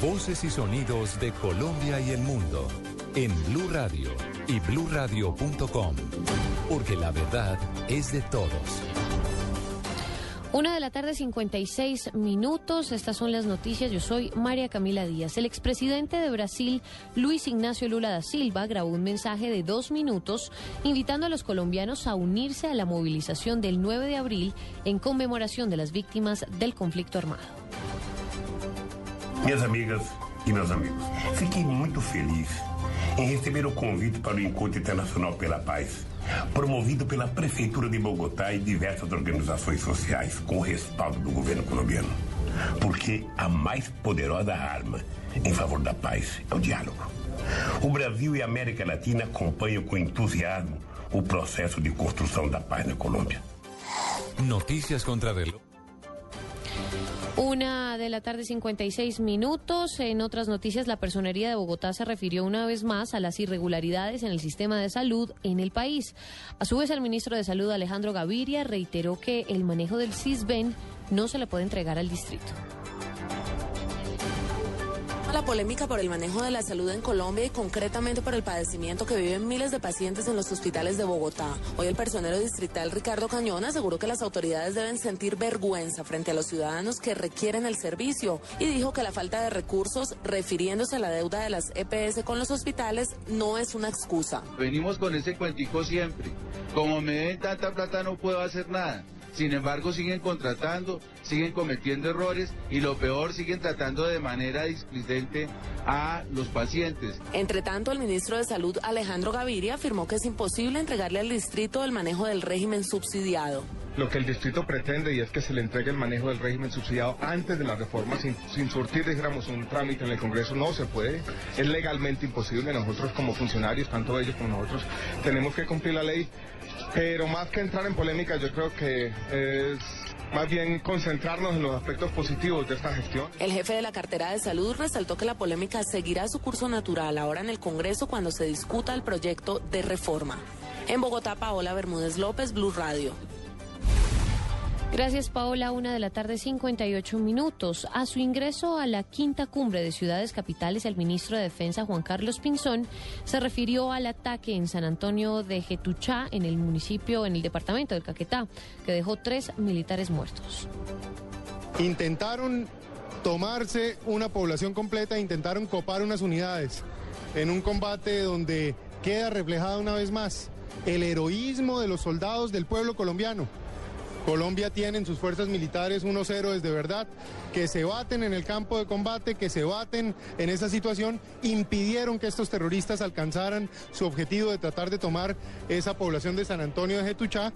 Voces y sonidos de Colombia y el mundo en Blue Radio y bluradio.com, porque la verdad es de todos. Una de la tarde, 56 minutos. Estas son las noticias. Yo soy María Camila Díaz. El expresidente de Brasil, Luis Ignacio Lula da Silva, grabó un mensaje de dos minutos invitando a los colombianos a unirse a la movilización del 9 de abril en conmemoración de las víctimas del conflicto armado. Minhas amigas e meus amigos, fiquei muito feliz em receber o convite para o Encontro Internacional pela Paz, promovido pela Prefeitura de Bogotá e diversas organizações sociais, com o respaldo do governo colombiano. Porque a mais poderosa arma em favor da paz é o diálogo. O Brasil e a América Latina acompanham com entusiasmo o processo de construção da paz na Colômbia. Noticias contra reloj. Una de la tarde, 56 minutos. En otras noticias, la Personería de Bogotá se refirió una vez más a las irregularidades en el sistema de salud en el país. A su vez, el ministro de Salud, Alejandro Gaviria, reiteró que el manejo del CISBEN no se le puede entregar al distrito. La polémica por el manejo de la salud en Colombia y concretamente por el padecimiento que viven miles de pacientes en los hospitales de Bogotá. Hoy el personero distrital Ricardo Cañón aseguró que las autoridades deben sentir vergüenza frente a los ciudadanos que requieren el servicio y dijo que la falta de recursos, refiriéndose a la deuda de las EPS con los hospitales, no es una excusa. Venimos con ese cuentico siempre. Como me den tanta plata no puedo hacer nada. Sin embargo, siguen contratando, siguen cometiendo errores y lo peor, siguen tratando de manera displicente a los pacientes. Entre tanto, el ministro de Salud, Alejandro Gaviria, afirmó que es imposible entregarle al distrito el manejo del régimen subsidiado. Lo que el distrito pretende y es que se le entregue el manejo del régimen subsidiado antes de la reforma, sin, sin surtir, dijéramos, un trámite en el Congreso, no se puede. Es legalmente imposible. Nosotros como funcionarios, tanto ellos como nosotros, tenemos que cumplir la ley. Pero más que entrar en polémica, yo creo que es más bien concentrarnos en los aspectos positivos de esta gestión. El jefe de la cartera de salud resaltó que la polémica seguirá su curso natural ahora en el Congreso cuando se discuta el proyecto de reforma. En Bogotá, Paola Bermúdez López, Blue Radio. Gracias, Paola. Una de la tarde, 58 minutos. A su ingreso a la quinta cumbre de ciudades capitales, el ministro de Defensa, Juan Carlos Pinzón, se refirió al ataque en San Antonio de Getuchá, en el municipio, en el departamento del Caquetá, que dejó tres militares muertos. Intentaron tomarse una población completa, intentaron copar unas unidades en un combate donde queda reflejada una vez más el heroísmo de los soldados del pueblo colombiano. Colombia tiene en sus fuerzas militares unos héroes de verdad que se baten en el campo de combate, que se baten en esa situación, impidieron que estos terroristas alcanzaran su objetivo de tratar de tomar esa población de San Antonio de Getuchá.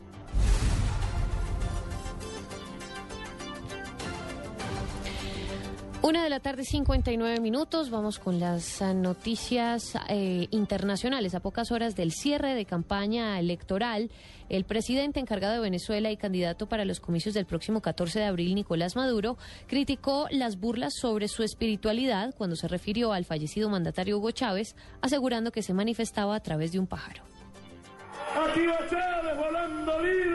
Una de la tarde, 59 minutos. Vamos con las noticias eh, internacionales. A pocas horas del cierre de campaña electoral, el presidente encargado de Venezuela y candidato para los comicios del próximo 14 de abril, Nicolás Maduro, criticó las burlas sobre su espiritualidad cuando se refirió al fallecido mandatario Hugo Chávez, asegurando que se manifestaba a través de un pájaro. Aquí va Chávez volando libre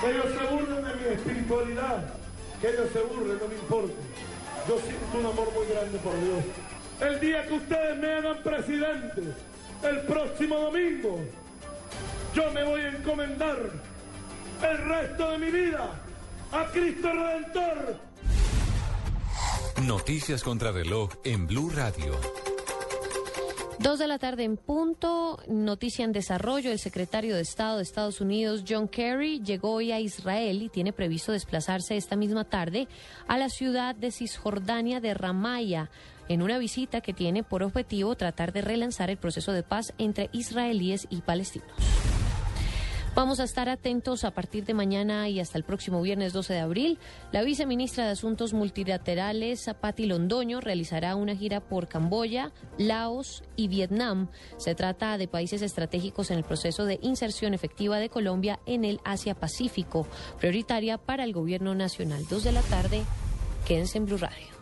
Que ellos se burlen de mi espiritualidad. Que ellos se burlen, no me importa. Yo siento un amor muy grande por Dios. El día que ustedes me hagan presidente, el próximo domingo, yo me voy a encomendar el resto de mi vida a Cristo Redentor. Noticias contra reloj en Blue Radio. Dos de la tarde en punto, noticia en desarrollo. El secretario de Estado de Estados Unidos, John Kerry, llegó hoy a Israel y tiene previsto desplazarse esta misma tarde a la ciudad de Cisjordania de Ramaya, en una visita que tiene por objetivo tratar de relanzar el proceso de paz entre israelíes y palestinos. Vamos a estar atentos a partir de mañana y hasta el próximo viernes 12 de abril. La viceministra de Asuntos Multilaterales, Patti Londoño, realizará una gira por Camboya, Laos y Vietnam. Se trata de países estratégicos en el proceso de inserción efectiva de Colombia en el Asia-Pacífico, prioritaria para el gobierno nacional. Dos de la tarde, quédense en Blue Radio.